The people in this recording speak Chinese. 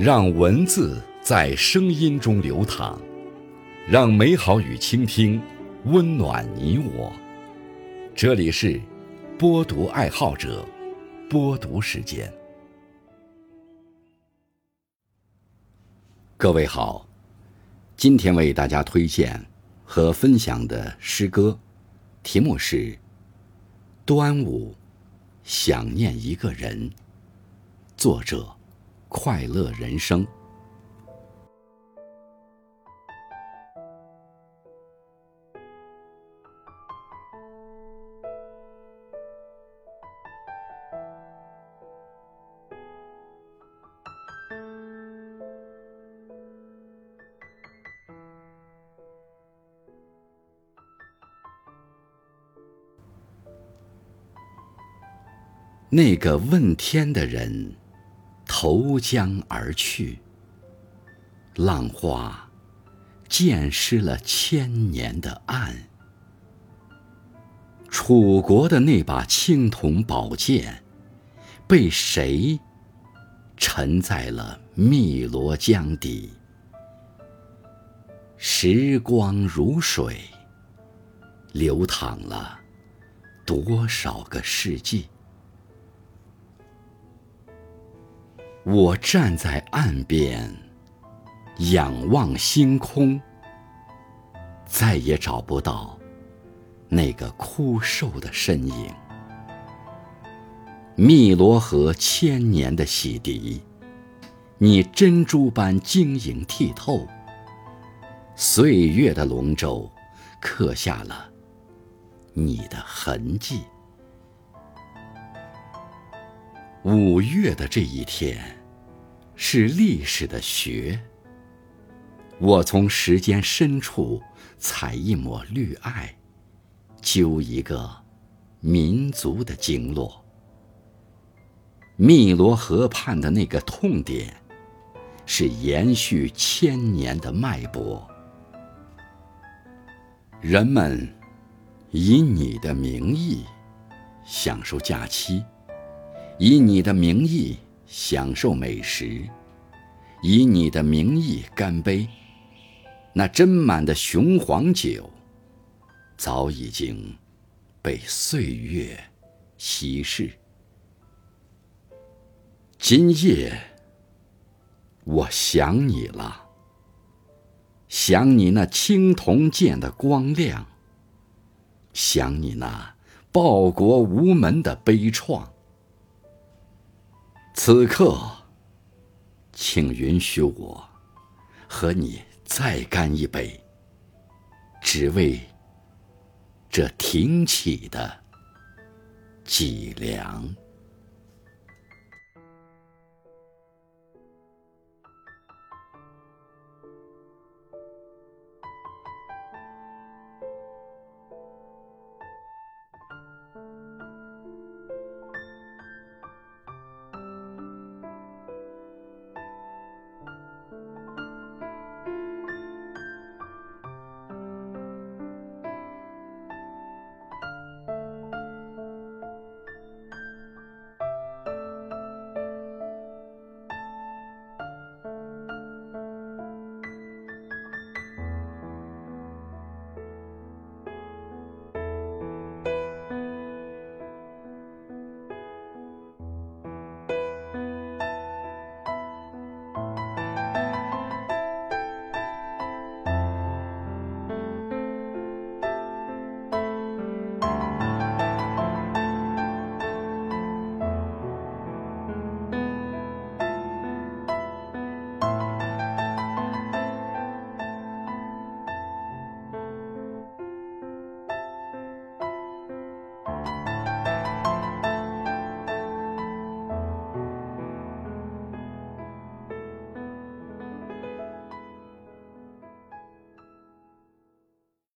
让文字在声音中流淌，让美好与倾听温暖你我。这里是播读爱好者播读时间。各位好，今天为大家推荐和分享的诗歌，题目是《端午想念一个人》，作者。快乐人生。那个问天的人。投江而去，浪花溅湿了千年的岸。楚国的那把青铜宝剑，被谁沉在了汨罗江底？时光如水，流淌了多少个世纪？我站在岸边，仰望星空，再也找不到那个枯瘦的身影。汨罗河千年的洗涤，你珍珠般晶莹剔透。岁月的龙舟刻下了你的痕迹。五月的这一天，是历史的学。我从时间深处采一抹绿艾，揪一个民族的经络。汨罗河畔的那个痛点，是延续千年的脉搏。人们以你的名义享受假期。以你的名义享受美食，以你的名义干杯。那斟满的雄黄酒，早已经被岁月稀释。今夜，我想你了，想你那青铜剑的光亮，想你那报国无门的悲怆。此刻，请允许我和你再干一杯，只为这挺起的脊梁。